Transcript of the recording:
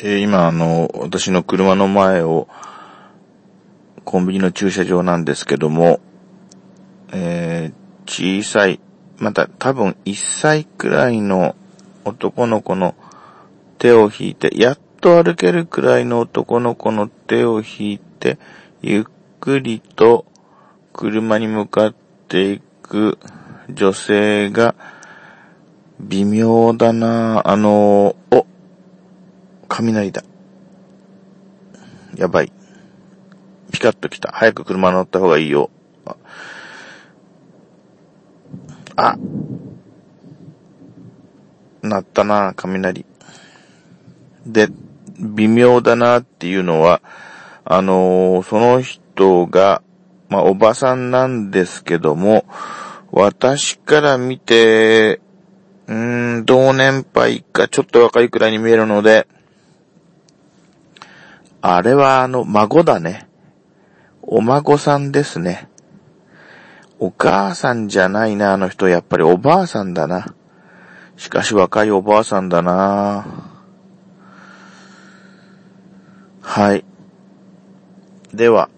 えー今あの、私の車の前を、コンビニの駐車場なんですけども、えー小さい、また多分1歳くらいの男の子の手を引いて、やっと歩けるくらいの男の子の手を引いて、ゆっくりと車に向かっていく女性が、微妙だなあの、お、雷だ。やばい。ピカッと来た。早く車乗った方がいいよ。あ、あなったな雷。で、微妙だなっていうのは、あのーその人が、まあ、おばさんなんですけども、私から見て、うーん、同年配かちょっと若いくらいに見えるので、あれはあの、孫だね。お孫さんですね。お母さんじゃないな、あの人。やっぱりおばあさんだな。しかし若いおばあさんだな。はい。では、